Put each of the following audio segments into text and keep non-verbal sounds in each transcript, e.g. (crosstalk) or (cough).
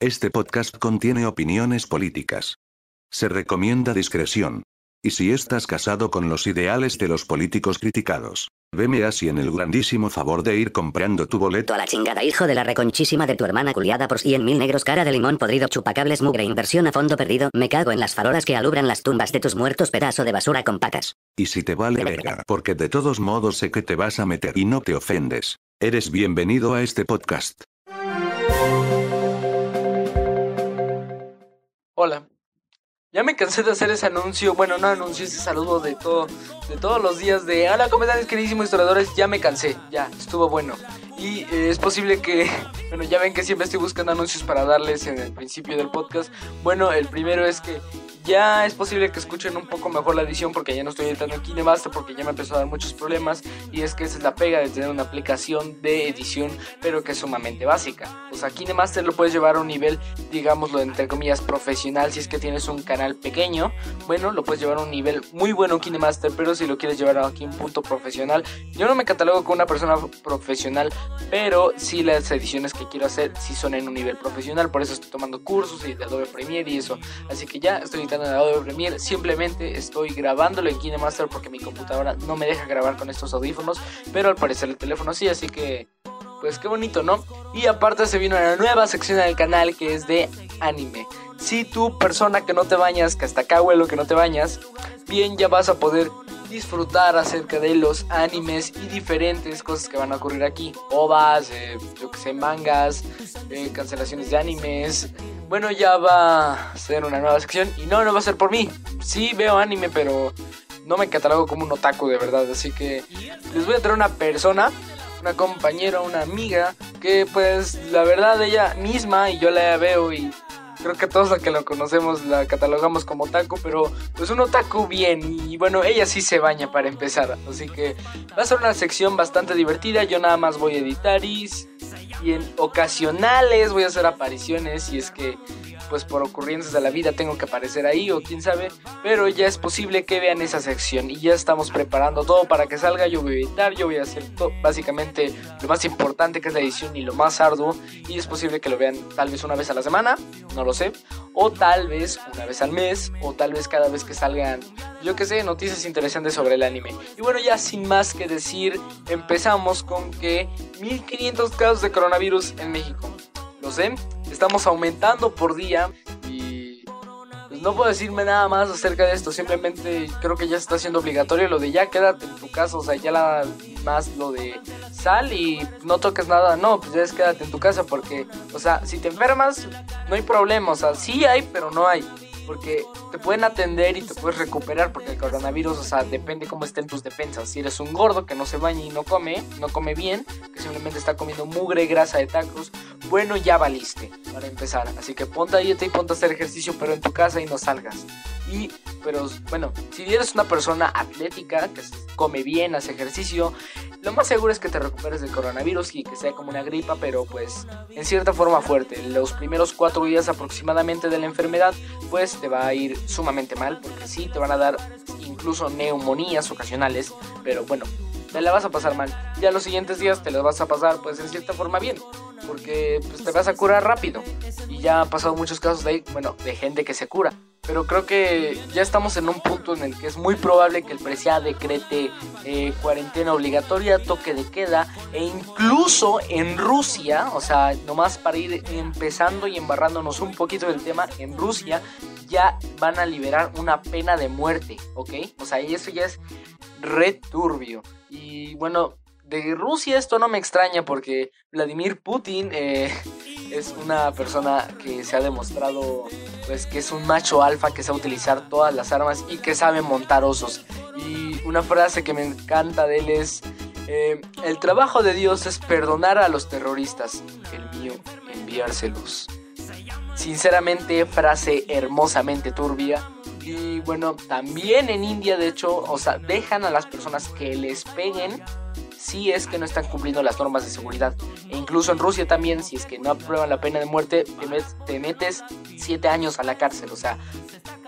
Este podcast contiene opiniones políticas. Se recomienda discreción. Y si estás casado con los ideales de los políticos criticados, veme así en el grandísimo favor de ir comprando tu boleto a la chingada, hijo de la reconchísima de tu hermana culiada por cien mil negros, cara de limón podrido, chupacables, mugre, inversión a fondo perdido, me cago en las farolas que alumbran las tumbas de tus muertos, pedazo de basura con patas. Y si te vale verga, porque de todos modos sé que te vas a meter y no te ofendes, eres bienvenido a este podcast. Hola. Ya me cansé de hacer ese anuncio, bueno, no anuncio, ese saludo de todo, de todos los días de hola, ¿cómo están, queridísimos historiadores? Ya me cansé, ya, estuvo bueno. Y eh, es posible que, (laughs) bueno, ya ven que siempre estoy buscando anuncios para darles en el principio del podcast. Bueno, el primero es que ya es posible que escuchen un poco mejor la edición porque ya no estoy editando en KineMaster porque ya me empezó a dar muchos problemas y es que esa es la pega de tener una aplicación de edición pero que es sumamente básica. O sea, KineMaster lo puedes llevar a un nivel, digámoslo entre comillas, profesional si es que tienes un canal pequeño. Bueno, lo puedes llevar a un nivel muy bueno KineMaster, pero si lo quieres llevar aquí a un punto profesional, yo no me catalogo como una persona profesional, pero sí las ediciones que quiero hacer sí son en un nivel profesional, por eso estoy tomando cursos y de Adobe Premiere y eso. Así que ya estoy editando en Adobe simplemente estoy grabándolo en KineMaster porque mi computadora no me deja grabar con estos audífonos, pero al parecer el teléfono sí, así que pues qué bonito, ¿no? Y aparte se vino una nueva sección del canal que es de anime. Si tú, persona que no te bañas, que hasta acá huelo que no te bañas, bien ya vas a poder disfrutar acerca de los animes y diferentes cosas que van a ocurrir aquí. Ovas, eh, yo que sé, mangas, eh, cancelaciones de animes. Bueno, ya va a ser una nueva sección y no, no va a ser por mí. Sí veo anime, pero no me catalogo como un otaku de verdad. Así que les voy a traer una persona, una compañera, una amiga, que pues la verdad ella misma y yo la veo y creo que todos los que lo conocemos la catalogamos como otaku, pero pues un otaku bien y bueno, ella sí se baña para empezar, así que va a ser una sección bastante divertida, yo nada más voy a editar y, y en ocasionales voy a hacer apariciones y es que pues por ocurrencias de la vida tengo que aparecer ahí o quién sabe, pero ya es posible que vean esa sección y ya estamos preparando todo para que salga, yo voy a editar, yo voy a hacer todo, básicamente lo más importante que es la edición y lo más arduo y es posible que lo vean tal vez una vez a la semana, no lo sé, o tal vez una vez al mes o tal vez cada vez que salgan, yo que sé, noticias interesantes sobre el anime. Y bueno, ya sin más que decir, empezamos con que 1500 casos de coronavirus en México. Lo sé, estamos aumentando por día y pues no puedo decirme nada más acerca de esto, simplemente creo que ya está siendo obligatorio lo de ya quédate en tu casa, o sea, ya la, más lo de sal y no toques nada, no, pues ya es quédate en tu casa porque, o sea, si te enfermas no hay problema, o sea, sí hay, pero no hay porque te pueden atender y te puedes recuperar porque el coronavirus, o sea, depende cómo estén tus defensas. Si eres un gordo que no se baña y no come, no come bien, que simplemente está comiendo mugre, grasa de tacos, bueno, ya valiste para empezar. Así que ponte a dieta y ponte a hacer ejercicio, pero en tu casa y no salgas. Y, pero bueno, si eres una persona atlética, que come bien, hace ejercicio, lo más seguro es que te recuperes del coronavirus y que sea como una gripa, pero pues en cierta forma fuerte. Los primeros cuatro días aproximadamente de la enfermedad, pues te va a ir sumamente mal, porque sí, te van a dar incluso neumonías ocasionales, pero bueno, te la vas a pasar mal. Ya los siguientes días te las vas a pasar pues en cierta forma bien, porque pues te vas a curar rápido. Y ya han pasado muchos casos de, bueno, de gente que se cura pero creo que ya estamos en un punto en el que es muy probable que el PRESIA decrete eh, cuarentena obligatoria, toque de queda, e incluso en Rusia, o sea, nomás para ir empezando y embarrándonos un poquito del tema, en Rusia ya van a liberar una pena de muerte, ¿ok? O sea, y eso ya es returbio. Y bueno, de Rusia esto no me extraña porque Vladimir Putin eh, (laughs) es una persona que se ha demostrado pues que es un macho alfa que sabe utilizar todas las armas y que sabe montar osos. Y una frase que me encanta de él es eh, el trabajo de Dios es perdonar a los terroristas, el mío enviárselos. Sinceramente, frase hermosamente turbia. Y bueno, también en India, de hecho, o sea, dejan a las personas que les peguen si es que no están cumpliendo las normas de seguridad. E incluso en Rusia también, si es que no aprueban la pena de muerte, te, metes siete años a la cárcel. O sea,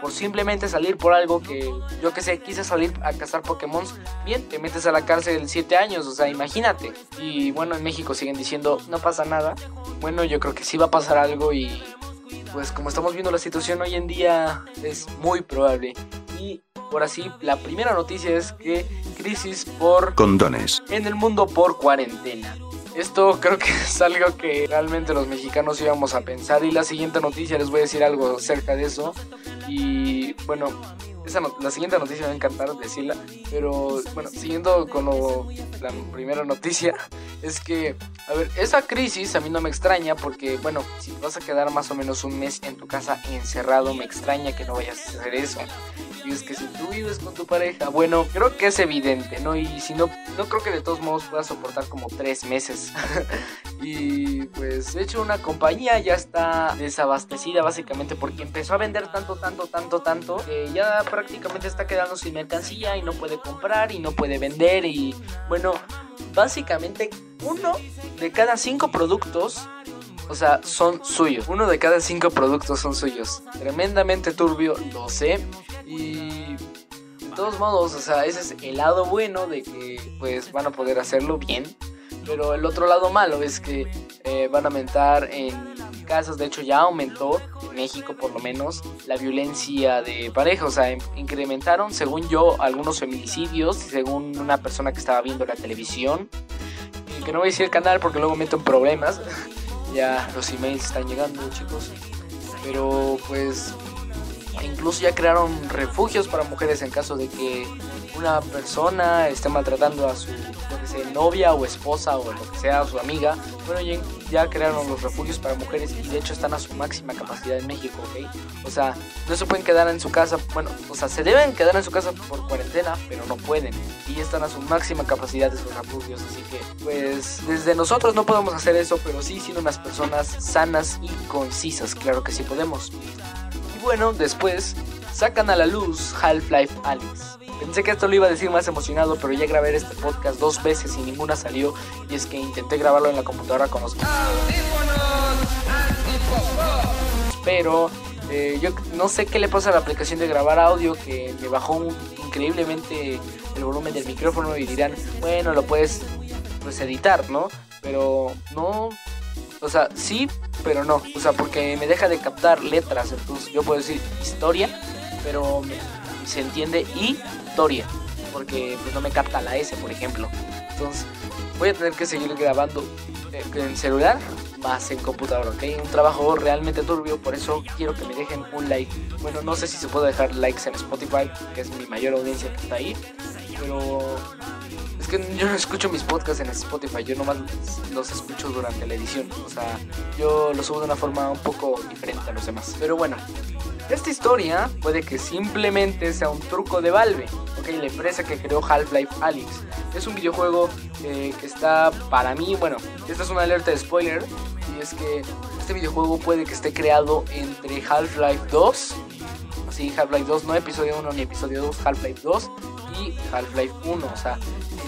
por simplemente salir por algo que, yo que sé, quise salir a cazar Pokémon, bien, te metes a la cárcel siete años, o sea, imagínate. Y bueno, en México siguen diciendo, no pasa nada. Bueno, yo creo que sí va a pasar algo y pues como estamos viendo la situación hoy en día es muy probable. Y por así, la primera noticia es que crisis por condones en el mundo por cuarentena. Esto creo que (laughs) es algo que realmente los mexicanos íbamos a pensar y la siguiente noticia les voy a decir algo acerca de eso. Y bueno, la siguiente noticia me va a encantar decirla, pero bueno, siguiendo con la primera noticia, (laughs) es que, a ver, esa crisis a mí no me extraña porque, bueno, si vas a quedar más o menos un mes en tu casa encerrado, me extraña que no vayas a hacer eso. Y es que si tú vives con tu pareja, bueno, creo que es evidente, ¿no? Y si no, no creo que de todos modos puedas soportar como tres meses. (laughs) y pues, de hecho, una compañía ya está desabastecida básicamente porque empezó a vender tanto, tanto, tanto, tanto, que ya prácticamente está quedando sin mercancía y no puede comprar y no puede vender. Y bueno, básicamente uno de cada cinco productos o sea, son suyos. Uno de cada cinco productos son suyos. Tremendamente turbio, lo sé. Y de todos modos, o sea, ese es el lado bueno de que pues van a poder hacerlo bien. Pero el otro lado malo es que eh, van a aumentar en casas, de hecho ya aumentó en México por lo menos la violencia de pareja, o sea, incrementaron según yo algunos feminicidios, según una persona que estaba viendo la televisión, y que no voy a decir el canal porque luego meto en problemas, (laughs) ya los emails están llegando chicos, pero pues incluso ya crearon refugios para mujeres en caso de que una persona esté maltratando a su novia o esposa o lo que sea, su amiga. Bueno, ya, ya, crearon los refugios para mujeres y de hecho están a su máxima capacidad en México, ¿ok? O sea, no se pueden quedar en su casa, bueno, o sea, se deben quedar en su casa por cuarentena, pero no pueden. Y ya están a su máxima capacidad de sus refugios, así que, pues, desde nosotros no podemos hacer eso, pero sí siendo unas personas sanas y concisas, claro que sí podemos bueno, después sacan a la luz Half-Life Alyx. Pensé que esto lo iba a decir más emocionado, pero ya grabé este podcast dos veces y ninguna salió. Y es que intenté grabarlo en la computadora con los... Pero eh, yo no sé qué le pasa a la aplicación de grabar audio que me bajó increíblemente el volumen del micrófono y dirán, bueno, lo puedes pues editar, ¿no? Pero no, o sea, sí, pero no. O sea, porque me deja de captar letras. Entonces yo puedo decir historia, pero se entiende historia. Porque pues no me capta la S, por ejemplo. Entonces voy a tener que seguir grabando eh, en celular más en computadora, ¿ok? Un trabajo realmente turbio, por eso quiero que me dejen un like. Bueno, no sé si se puede dejar likes en Spotify, que es mi mayor audiencia que está ahí, pero es que yo no escucho mis podcasts en Spotify, yo nomás los escucho durante la edición. O sea, yo los subo de una forma un poco diferente a los demás. Pero bueno, esta historia puede que simplemente sea un truco de Valve, ok, la empresa que creó Half-Life Alyx. Es un videojuego eh, que está para mí, bueno, esta es una alerta de spoiler, y es que este videojuego puede que esté creado entre Half-Life 2, así Half-Life 2, no episodio 1 ni episodio 2, Half-Life 2 y Half-Life 1, o sea,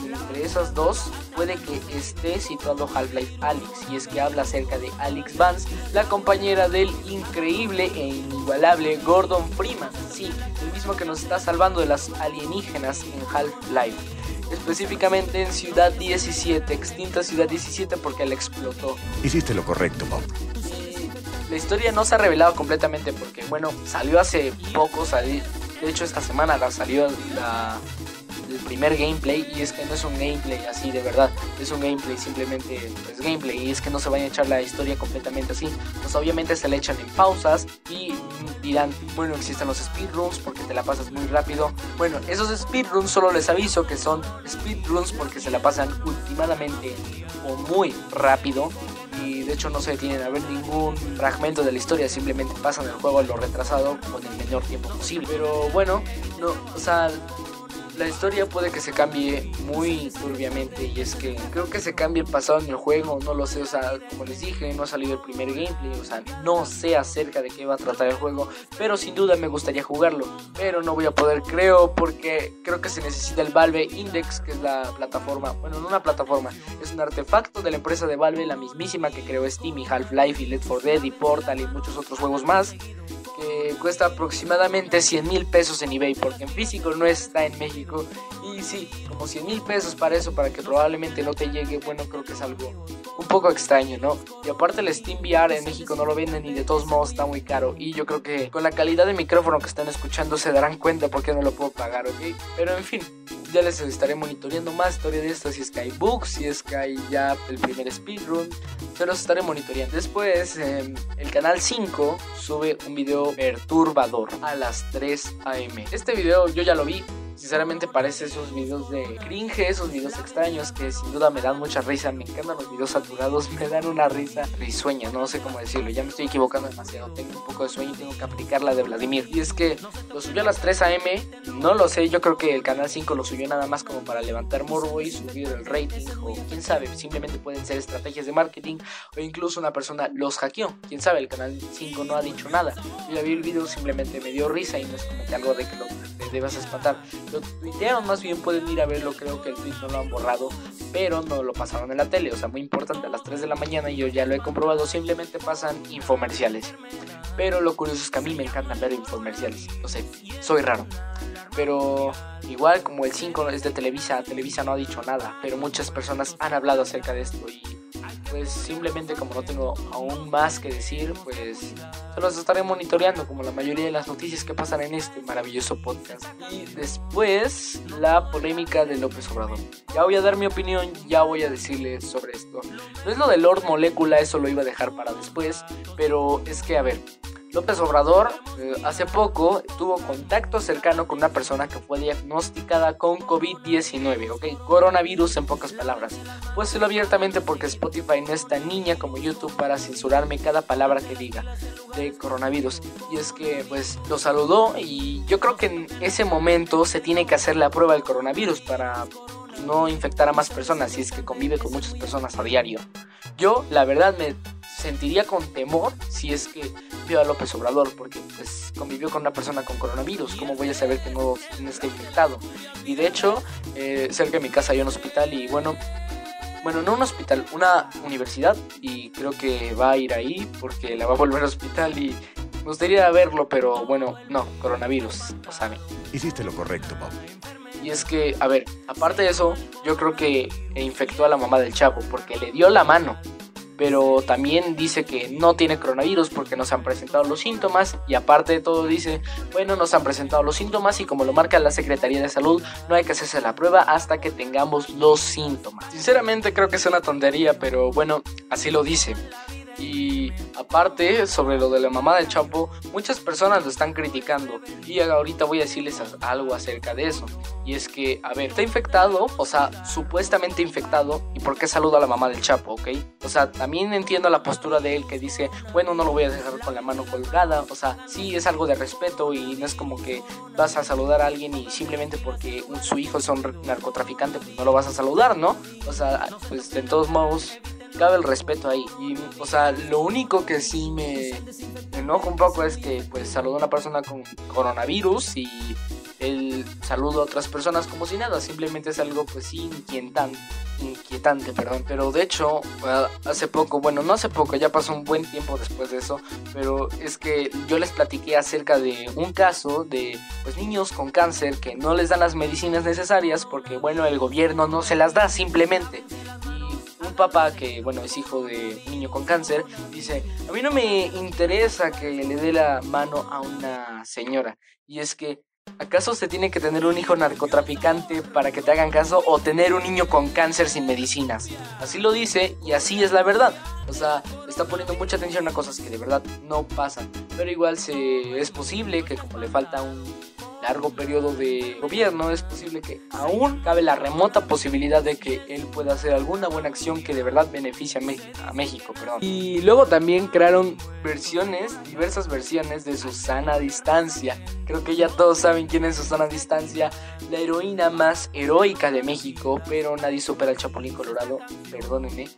entre esas dos puede que esté situado Half-Life Alyx, y es que habla acerca de Alex Vance, la compañera del increíble e inigualable Gordon Freeman, sí, el mismo que nos está salvando de las alienígenas en Half-Life. Específicamente en Ciudad 17, extinta Ciudad 17 porque la explotó. Hiciste lo correcto, Bob. la historia no se ha revelado completamente porque, bueno, salió hace poco, de hecho esta semana la salió la, el primer gameplay y es que no es un gameplay así de verdad, es un gameplay simplemente es gameplay y es que no se vayan a echar la historia completamente así, pues obviamente se le echan en pausas y dirán, bueno, existen los speedruns porque te la pasas muy rápido. Bueno, esos speedruns solo les aviso que son speedruns porque se la pasan últimamente o muy rápido y de hecho no se detienen a ver ningún fragmento de la historia, simplemente pasan el juego a lo retrasado con el menor tiempo posible. Pero bueno, no, o sea, la historia puede que se cambie muy turbiamente y es que creo que se cambie el pasado en el juego, no lo sé, o sea, como les dije, no ha salido el primer gameplay, o sea, no sé acerca de qué va a tratar el juego, pero sin duda me gustaría jugarlo, pero no voy a poder, creo, porque creo que se necesita el Valve Index, que es la plataforma, bueno, no una plataforma, es un artefacto de la empresa de Valve, la mismísima que creó Steam y Half-Life y Let for Dead y Portal y muchos otros juegos más eh, cuesta aproximadamente 100 mil pesos en eBay, porque en físico no está en México. Y sí, como 100 mil pesos para eso, para que probablemente no te llegue, bueno, creo que es algo un poco extraño, ¿no? Y aparte el Steam VR en México no lo venden y de todos modos está muy caro. Y yo creo que con la calidad de micrófono que están escuchando se darán cuenta porque no lo puedo pagar, ¿ok? Pero en fin, ya les estaré monitoreando más historia de esto, si es que si es que hay ya el primer speedrun, se los estaré monitoreando. Después, em, el canal 5 sube un video perturbador a las 3 am. Este video yo ya lo vi, Sinceramente parece esos videos de cringe, esos videos extraños que sin duda me dan mucha risa. Me encantan los videos saturados, (laughs) me dan una risa risueña, no sé cómo decirlo. Ya me estoy equivocando demasiado. Tengo un poco de sueño y tengo que aplicar la de Vladimir. Y es que lo subió a las 3 a.m. No lo sé, yo creo que el canal 5 lo subió nada más como para levantar morbo y subir el rating. O quién sabe, simplemente pueden ser estrategias de marketing o incluso una persona los hackeó. Quién sabe, el canal 5 no ha dicho nada. Yo ya vi el video, simplemente me dio risa y no es como que algo de que lo debas espantar. Lo tuitearon, más bien pueden ir a verlo, creo que el tweet no lo han borrado, pero no lo pasaron en la tele, o sea, muy importante, a las 3 de la mañana y yo ya lo he comprobado, simplemente pasan infomerciales. Pero lo curioso es que a mí me encantan ver infomerciales, no sé, soy raro. Pero igual como el 5 es de Televisa, Televisa no ha dicho nada, pero muchas personas han hablado acerca de esto y pues simplemente como no tengo aún más que decir, pues se los estaré monitoreando como la mayoría de las noticias que pasan en este maravilloso podcast. Y después la polémica de López Obrador. Ya voy a dar mi opinión, ya voy a decirles sobre esto. No es lo de Lord Molecula, eso lo iba a dejar para después, pero es que a ver, López Obrador eh, hace poco tuvo contacto cercano con una persona que fue diagnosticada con COVID-19, ¿ok? Coronavirus en pocas palabras. Pues lo abiertamente porque Spotify no es tan niña como YouTube para censurarme cada palabra que diga de coronavirus. Y es que pues lo saludó y yo creo que en ese momento se tiene que hacer la prueba del coronavirus para no infectar a más personas si es que convive con muchas personas a diario. Yo, la verdad, me sentiría con temor si es que veo a López Obrador, porque pues convivió con una persona con coronavirus, ¿cómo voy a saber que no, está infectado? Y de hecho, eh, cerca de mi casa hay un hospital y bueno, bueno, no un hospital, una universidad y creo que va a ir ahí porque la va a volver a hospital y me gustaría verlo, pero bueno, no, coronavirus, lo saben. Hiciste lo correcto, Bob. Y es que, a ver, aparte de eso, yo creo que infectó a la mamá del chavo porque le dio la mano pero también dice que no tiene coronavirus porque no se han presentado los síntomas y aparte de todo dice, bueno, nos han presentado los síntomas y como lo marca la Secretaría de Salud, no hay que hacerse la prueba hasta que tengamos los síntomas. Sinceramente creo que es una tontería, pero bueno, así lo dice. Y aparte, sobre lo de la mamá del Chapo, muchas personas lo están criticando. Y ahorita voy a decirles algo acerca de eso. Y es que, a ver, está infectado, o sea, supuestamente infectado. ¿Y por qué saluda a la mamá del Chapo, ok? O sea, también entiendo la postura de él que dice, bueno, no lo voy a dejar con la mano colgada. O sea, sí es algo de respeto y no es como que vas a saludar a alguien y simplemente porque su hijo es un narcotraficante, pues no lo vas a saludar, ¿no? O sea, pues de todos modos cabe el respeto ahí. Y, o sea, lo único que sí me, enoja un poco es que, pues, saludó a una persona con coronavirus y el saludo a otras personas como si nada. Simplemente es algo, pues, inquietante. Inquietante, perdón. Pero de hecho, hace poco, bueno, no hace poco, ya pasó un buen tiempo después de eso. Pero es que yo les platiqué acerca de un caso de, pues, niños con cáncer que no les dan las medicinas necesarias porque, bueno, el gobierno no se las da simplemente un papá que, bueno, es hijo de niño con cáncer, dice, a mí no me interesa que le dé la mano a una señora. Y es que, ¿acaso se tiene que tener un hijo narcotraficante para que te hagan caso o tener un niño con cáncer sin medicinas? Así lo dice y así es la verdad. O sea, está poniendo mucha atención a cosas que de verdad no pasan. Pero igual se, es posible que como le falta un largo periodo de gobierno, es posible que aún cabe la remota posibilidad de que él pueda hacer alguna buena acción que de verdad beneficie a, México. Perdón. Y luego también crearon versiones, diversas versiones de Susana Distancia. Creo que ya todos saben quién es Susana Distancia, la heroína más heroica de México, pero nadie supera al Chapulín Colorado, perdónenme.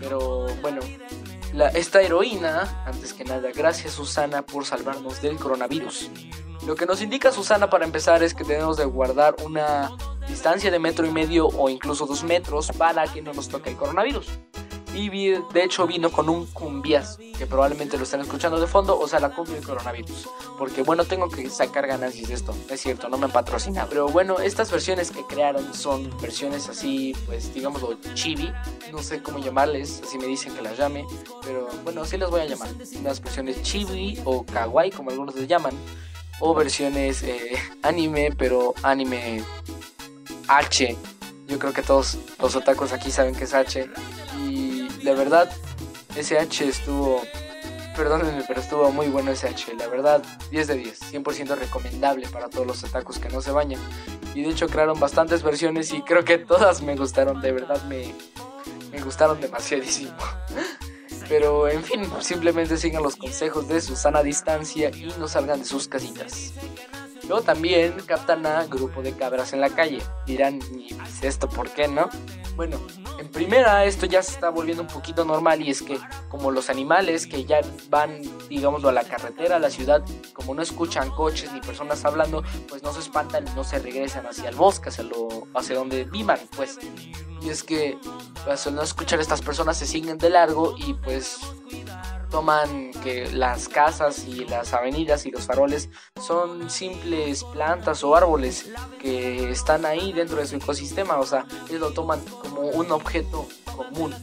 Pero bueno, esta heroína, antes que nada, gracias Susana por salvarnos del coronavirus. Lo que nos indica Susana para empezar es que tenemos de guardar una distancia de metro y medio o incluso dos metros para que no nos toque el coronavirus. y de hecho vino con un cumbias, que probablemente lo están escuchando de fondo, o sea, la cumbia del coronavirus. Porque bueno, tengo que sacar ganancias de esto, es cierto, no me patrocina. Pero bueno, estas versiones que crearon son versiones así, pues digámoslo, chibi, no sé cómo llamarles, así me dicen que las llame, pero bueno, así las voy a llamar. Unas versiones chibi o kawaii, como algunos les llaman, o versiones eh, anime, pero anime H. Yo creo que todos los otakus aquí saben que es H. Y la verdad, ese H estuvo. Perdónenme, pero estuvo muy bueno ese H. La verdad, 10 de 10. 100% recomendable para todos los otakus que no se bañan. Y de hecho crearon bastantes versiones y creo que todas me gustaron. De verdad me, me gustaron demasiadísimo. Pero en fin, simplemente sigan los consejos de Susana distancia y no salgan de sus casitas. Luego también captan a grupo de cabras en la calle. Dirán, ¿y esto por qué no? Bueno, en primera esto ya se está volviendo un poquito normal y es que como los animales que ya van, digámoslo, a la carretera, a la ciudad, como no escuchan coches ni personas hablando, pues no se espantan y no se regresan hacia el bosque, hacia, lo, hacia donde vivan, pues. Y es que pues, al no escuchar estas personas se siguen de largo y pues toman que las casas y las avenidas y los faroles son simples plantas o árboles que están ahí dentro de su ecosistema, o sea, ellos lo toman como un objeto común.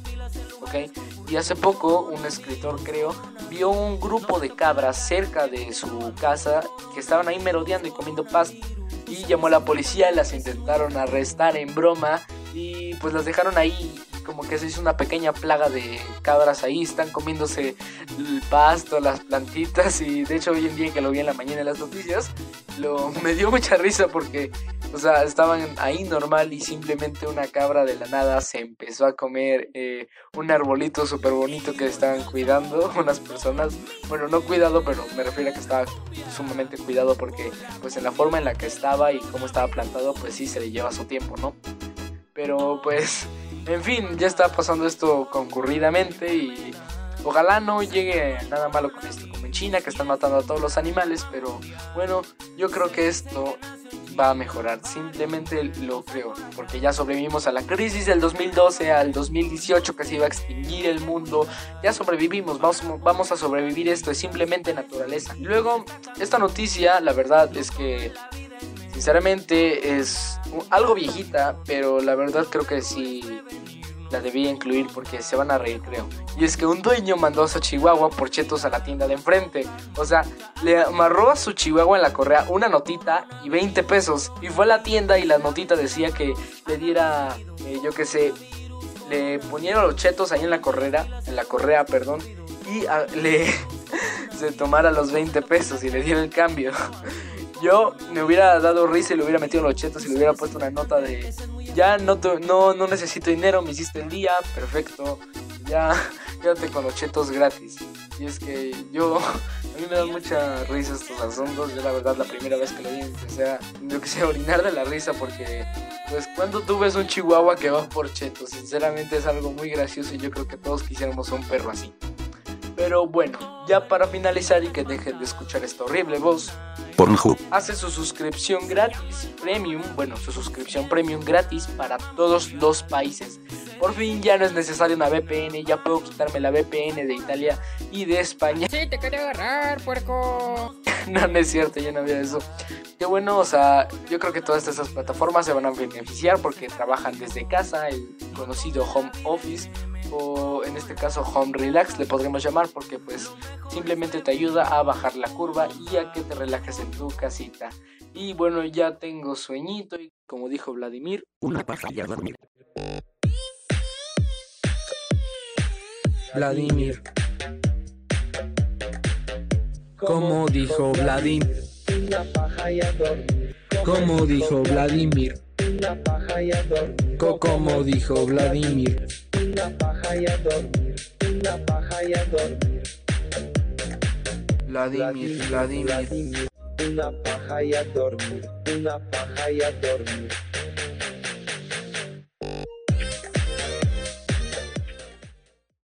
Y hace poco un escritor, creo, vio un grupo de cabras cerca de su casa que estaban ahí merodeando y comiendo pasto y llamó a la policía, las intentaron arrestar en broma y pues las dejaron ahí. Como que se hizo una pequeña plaga de cabras ahí, están comiéndose el pasto, las plantitas. Y de hecho hoy en día que lo vi en la mañana en las noticias, lo, (laughs) me dio mucha risa porque, o sea, estaban ahí normal y simplemente una cabra de la nada se empezó a comer eh, un arbolito súper bonito que estaban cuidando (laughs) unas personas, bueno, no cuidado, pero me refiero a que estaba sumamente cuidado porque pues en la forma en la que estaba y cómo estaba plantado, pues sí se le lleva su tiempo, ¿no? Pero pues en fin, ya está pasando esto concurridamente y ojalá no llegue nada malo con esto, como en China que están matando a todos los animales, pero bueno, yo creo que esto va a mejorar, simplemente lo creo, porque ya sobrevivimos a la crisis del 2012 al 2018 que se iba a extinguir el mundo, ya sobrevivimos, vamos, vamos a sobrevivir esto, es simplemente naturaleza. Luego, esta noticia, la verdad es que sinceramente es algo viejita, pero la verdad creo que sí la debía incluir porque se van a reír, creo. Y es que un dueño mandó a su chihuahua por chetos a la tienda de enfrente. O sea, le amarró a su chihuahua en la correa una notita y 20 pesos. Y fue a la tienda y la notita decía que le diera, eh, yo qué sé, le ponieron los chetos ahí en la correa, en la correa, perdón, y (laughs) le se tomara los 20 pesos y le diera el cambio. Yo me hubiera dado risa y le hubiera metido los chetos y le hubiera puesto una nota de ya no, no, no necesito dinero, me hiciste el día, perfecto, ya (laughs) quédate con los chetos gratis. Y es que yo, (laughs) a mí me dan mucha risa estos asuntos, yo la verdad la primera vez que lo vi empecé a, yo que sé, (laughs) orinar de la risa porque, pues cuando tú ves un chihuahua que va por chetos, sinceramente es algo muy gracioso y yo creo que todos quisiéramos un perro así. Pero bueno, ya para finalizar y que dejen de escuchar esta horrible voz. Hace su suscripción gratis premium, bueno, su suscripción premium gratis para todos los países. Por fin ya no es necesario una VPN, ya puedo quitarme la VPN de Italia y de España. Sí, te quería agarrar, puerco. (laughs) no, no es cierto, yo no había eso. Qué bueno, o sea, yo creo que todas estas plataformas se van a beneficiar porque trabajan desde casa, el conocido home office o en este caso home relax le podremos llamar porque pues simplemente te ayuda a bajar la curva y a que te relajes en tu casita. Y bueno, ya tengo sueñito y como dijo Vladimir, una paja y a Vladimir. Como dijo Vladimir. Como dijo Vladimir. Como dijo Vladimir. Una paja y a dormir. Una paja y a dormir. Vladimir, Vladimir. Una paja y a dormir. Una paja y a dormir.